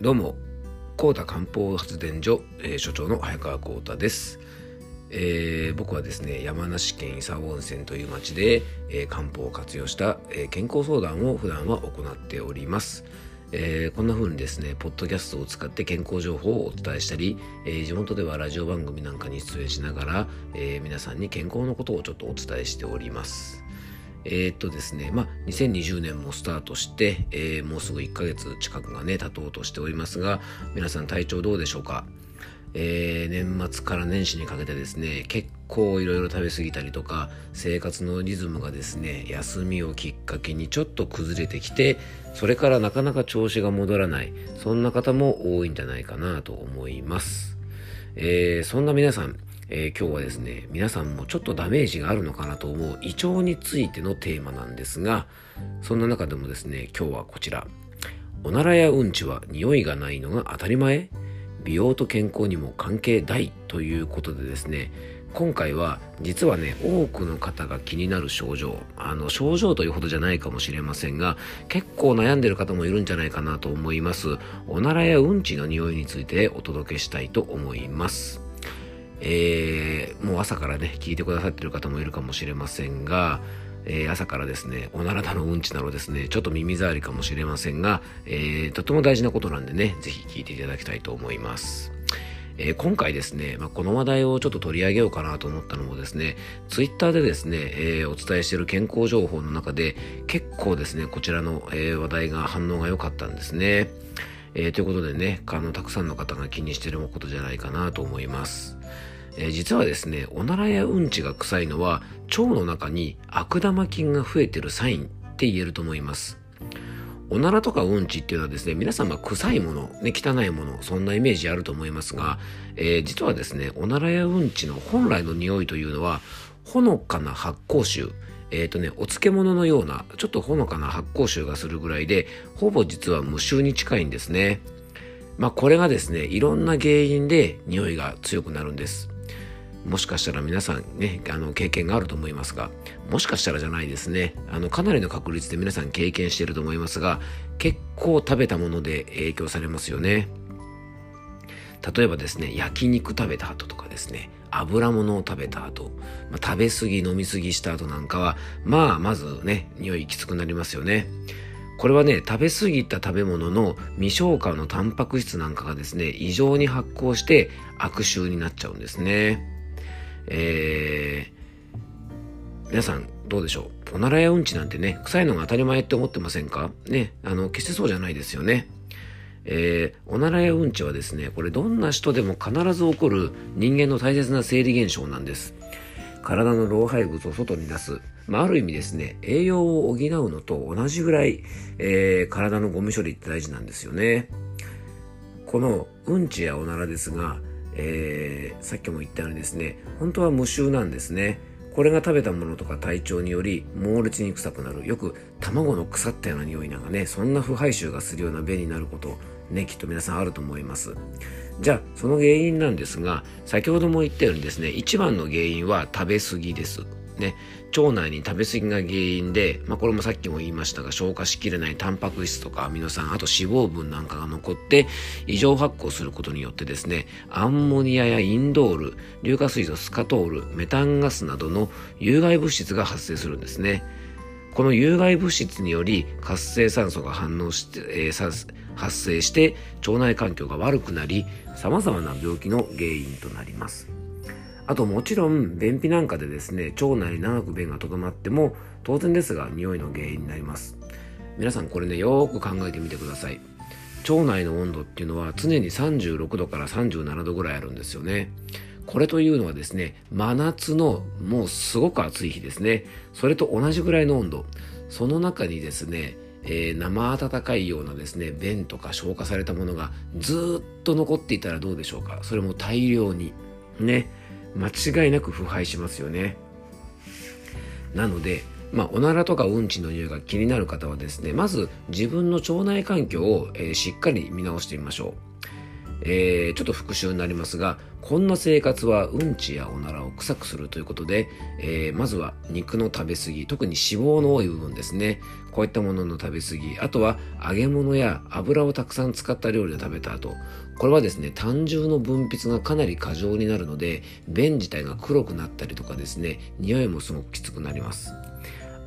どうも、高田漢方発電所、えー所長の早川幸太です、えー僕はですね、山梨県伊佐温泉という町で、えー漢方を活用した、えー健康相談を普段は行っております。えーこんな風にですね、ポッドキャストを使って健康情報をお伝えしたり、えー地元ではラジオ番組なんかに出演しながら、えー皆さんに健康のことをちょっとお伝えしております。えーっとですね、まあ、2020年もスタートして、えーもうすぐ1ヶ月近くがね、経とうとしておりますが、皆さん体調どうでしょうか？えー年末から年始にかけてですね、結構いろいろ食べ過ぎたりとか、生活のリズムがですね、休みをきっかけにちょっと崩れてきて、それからなかなか調子が戻らない、そんな方も多いんじゃないかなと思います。えーそんな皆さん、えー今日はですね、皆さんもちょっとダメージがあるのかなと思う胃腸についてのテーマなんですが、そんな中でもですね、今日はこちら。おならやうんちは匂いがないのが当たり前？美容と健康にも関係大ということでですね、今回は実はね、多くの方が気になる症状、あの症状というほどじゃないかもしれませんが、結構悩んでる方もいるんじゃないかなと思います。おならやうんちの匂いについてお届けしたいと思います。えーもう朝からね、聞いてくださってる方もいるかもしれませんが、えー朝からですね、おならだのうんちなのですね、ちょっと耳障りかもしれませんが、えーとても大事なことなんでね、ぜひ聞いていただきたいと思います。えー今回ですね、まあ、この話題をちょっと取り上げようかなと思ったのもですね、ツイッターでですね、えーお伝えしている健康情報の中で、結構ですね、こちらの、えー話題が反応が良かったんですね。えーということでね、あの、たくさんの方が気にしてることじゃないかなと思います。えー実はですね、おならやうんちが臭いのは、腸の中に悪玉菌が増えてるサインって言えると思います。おならとかうんちっていうのはですね、皆さんが臭いもの、ね、汚いもの、そんなイメージあると思いますが、えー実はですね、おならやうんちの本来の匂いというのは、ほのかな発酵臭、えっ、とね、お漬物のような、ちょっとほのかな発酵臭がするぐらいで、ほぼ実は無臭に近いんですね。まあこれがですね、いろんな原因で匂いが強くなるんです。もしかしたら皆さんね、あの経験があると思いますが、もしかしたらじゃないですね。あのかなりの確率で皆さん経験していると思いますが、結構食べたもので影響されますよね。例えばですね、焼肉食べた後とかですね、油物を食べた後、まあ、食べ過ぎ飲み過ぎした後なんかは、まあまずね、匂いきつくなりますよね。これはね、食べ過ぎた食べ物の未消化のタンパク質なんかがですね、異常に発酵して悪臭になっちゃうんですね。えー、皆さんどうでしょう？おならやうんちなんてね、臭いのが当たり前って思ってませんか？ね、あの、決してそうじゃないですよね。えー、おならやうんちはですね、これどんな人でも必ず起こる人間の大切な生理現象なんです。体の老廃物を外に出す。まあ、ある意味ですね、栄養を補うのと同じぐらい、えー体のゴミ処理って大事なんですよね。このうんちやおならですが、えーさっきも言ったようにですね、本当は無臭なんですね。これが食べたものとか体調により猛烈に臭くなる。よく卵の腐ったような匂いなんかね、そんな腐敗臭がするような便になること、ね、きっと皆さんあると思います。じゃあ、その原因なんですが、先ほども言ったようにですね、一番の原因は食べ過ぎです。ね、腸内に食べ過ぎが原因で、まあ、これもさっきも言いましたが消化しきれないタンパク質とかアミノ酸あと脂肪分なんかが残って異常発酵することによってですねアンモニアやインドール硫化水素スカトールメタンガスなどの有害物質が発生するんですねこの有害物質により活性酸素が反応して、えー発生して腸内環境が悪くなり様々な病気の原因となります。あともちろん便秘なんかでですね腸内に長く便がとどまっても当然ですが匂いの原因になります。皆さんこれねよーく考えてみてください。腸内の温度っていうのは常に36度から37度ぐらいあるんですよね。これというのはですね真夏のもうすごく暑い日ですね。それと同じぐらいの温度。その中にですねえー生温かいようなですね便とか消化されたものがずっと残っていたらどうでしょうか。それも大量にね間違いなく腐敗しますよね。なのでまあ、おならとかうんちの匂いが気になる方はですねまず自分の腸内環境を、えーしっかり見直してみましょう。えー、ちょっと復習になりますが、こんな生活はうんちやおならを臭くするということで、えー、まずは肉の食べ過ぎ、特に脂肪の多い部分ですね。こういったものの食べ過ぎ、あとは揚げ物や油をたくさん使った料理を食べた後、これはですね、胆汁の分泌がかなり過剰になるので、便自体が黒くなったりとかですね、匂いもすごくきつくなります。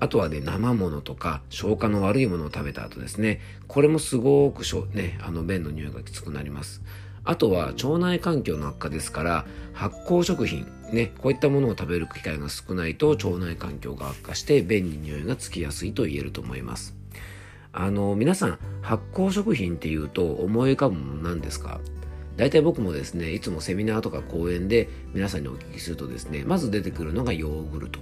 あとはね、生物とか消化の悪いものを食べた後ですね、これもすごくしょ、ね、あの便の匂いがきつくなります。あとは腸内環境の悪化ですから発酵食品ねこういったものを食べる機会が少ないと腸内環境が悪化して便に匂いがつきやすいと言えると思います。あの皆さん発酵食品っていうと思い浮かぶものなんですか？大体僕もですねいつもセミナーとか講演で皆さんにお聞きするとですねまず出てくるのがヨーグルト。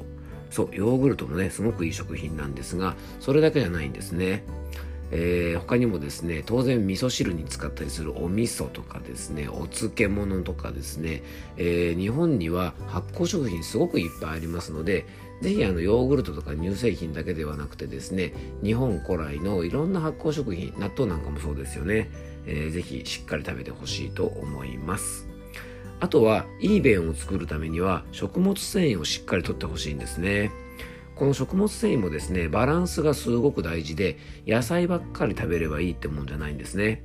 そうヨーグルトもねすごくいい食品なんですがそれだけじゃないんですね。えー、他にもですね当然味噌汁に使ったりするお味噌とかですねお漬物とかですね、えー、日本には発酵食品すごくいっぱいありますのでぜひあのヨーグルトとか乳製品だけではなくてですね日本古来のいろんな発酵食品納豆なんかもそうですよね、えー、ぜひしっかり食べてほしいと思います。あとはいい便を作るためには食物繊維をしっかりとってほしいんですねこの食物繊維もですね、バランスがすごく大事で、野菜ばっかり食べればいいってもんじゃないんですね。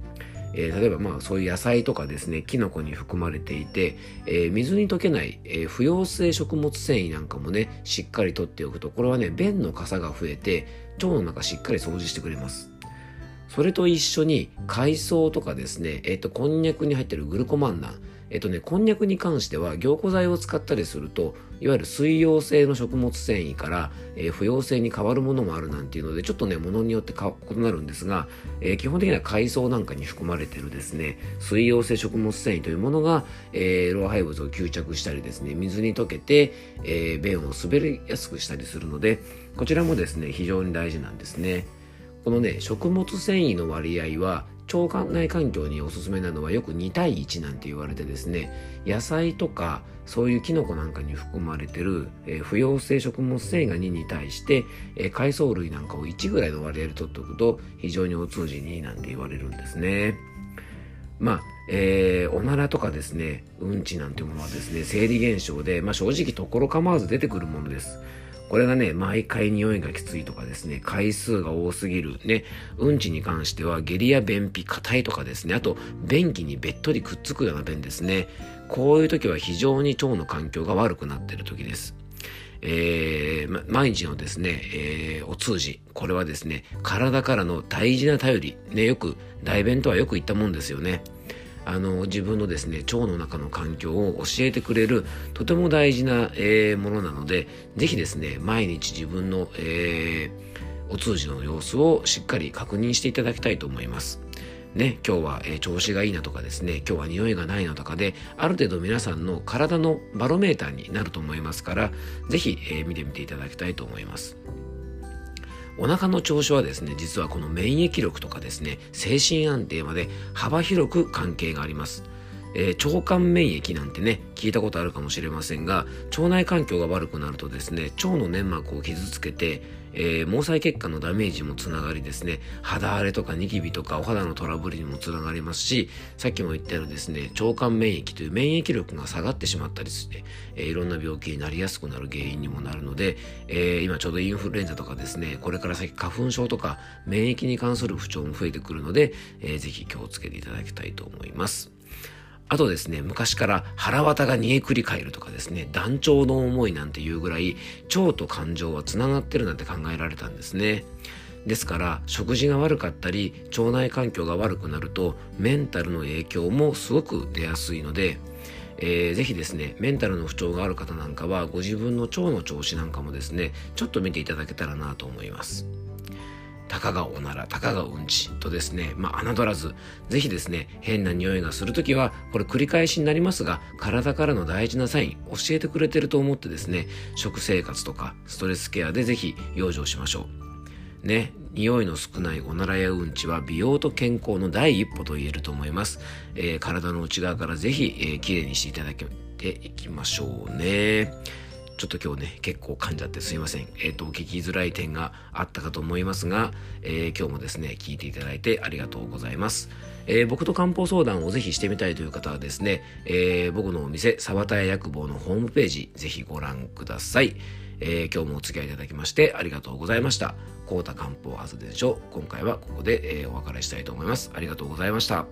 えー、例えばまあそういう野菜とかですね、キノコに含まれていて、えー、水に溶けない、えー、不溶性食物繊維なんかもね、しっかりとっておくと、これはね、便の傘が増えて、腸の中しっかり掃除してくれます。それと一緒に海藻とかですね、えっ、と、こんにゃくに入ってるグルコマンナン、えっとね、こんにゃくに関しては凝固剤を使ったりするといわゆる水溶性の食物繊維から、えー、不溶性に変わるものもあるなんていうのでちょっとねものによって異なるんですが、えー、基本的には海藻なんかに含まれてるですね水溶性食物繊維というものが、えー、老廃物を吸着したりですね水に溶けて、えー、便を滑りやすくしたりするのでこちらもですね非常に大事なんですね。このね食物繊維の割合は腸内環境におすすめなのはよく2対1なんて言われてですね野菜とかそういうキノコなんかに含まれてる、えー、不溶性食物繊維が2に対して、えー、海藻類なんかを1ぐらいの割合で取っておくと非常にお通じになんて言われるんですね。まあ、えー、おならとかですね、うんちなんていうものはですね、生理現象で、まあ正直ところ構わず出てくるものです。これがね、毎回匂いがきついとかですね、回数が多すぎる。ね、うんちに関しては下痢や便秘、硬いとかですね、あと便器にべっとりくっつくような便ですね。こういう時は非常に腸の環境が悪くなっている時です。えー、ま、毎日のですね、えー、お通じ。これはですね、体からの大事な頼り。ね、よく、大便とはよく言ったもんですよね。あの自分のですね腸の中の環境を教えてくれるとても大事な、えー、ものなのでぜひですね毎日自分の、えー、お通じの様子をしっかり確認していただきたいと思います。ね、今日は、えー、調子がいいなとかですね、今日は匂いがないなとかで、ある程度皆さんの体のバロメーターになると思いますから、ぜひ、え、見てみていただきたいと思います。お腹の調子はですね、実はこの免疫力とかですね、精神安定まで幅広く関係があります。えー、腸管免疫なんてね、聞いたことあるかもしれませんが、腸内環境が悪くなるとですね、腸の粘膜を傷つけて、えー、毛細血管のダメージもつながりですね、肌荒れとかニキビとかお肌のトラブルにもつながりますし、さっきも言ったようにですね、腸管免疫という免疫力が下がってしまったりして、えー、いろんな病気になりやすくなる原因にもなるので、えー、今ちょうどインフルエンザとかですね、これから先花粉症とか免疫に関する不調も増えてくるので、えー、ぜひ気をつけていただきたいと思います。あとですね、昔から腹渡が煮えくり返るとかですね、団長の思いなんていうぐらい、腸と感情は繋がってるなんて考えられたんですね。ですから、食事が悪かったり、腸内環境が悪くなると、メンタルの影響もすごく出やすいので、えー、ぜひですね、メンタルの不調がある方なんかは、ご自分の腸の調子なんかもですね、ちょっと見ていただけたらなと思います。たかがおなら、たかがうんちとですね、まあ、侮らず、ぜひですね、変な匂いがするときは、これ繰り返しになりますが、体からの大事なサイン、教えてくれてると思ってですね、食生活とかストレスケアでぜひ養生しましょう。ね、匂いの少ないおならやうんちは美容と健康の第一歩と言えると思います。えー、体の内側からぜひ、えー、きれいにしていただけていきましょうね。ちょっと今日ね、結構噛んじゃってすいません。えっ、と、聞きづらい点があったかと思いますが、えー今日もですね、聞いていただいてありがとうございます。えー僕と漢方相談をぜひしてみたいという方はですね、えー僕のお店、沢田屋薬房のホームページ、ぜひご覧ください。えー今日もお付き合いいただきましてありがとうございました。高田漢方発電所、今回はここで、えーお別れしたいと思います。ありがとうございました。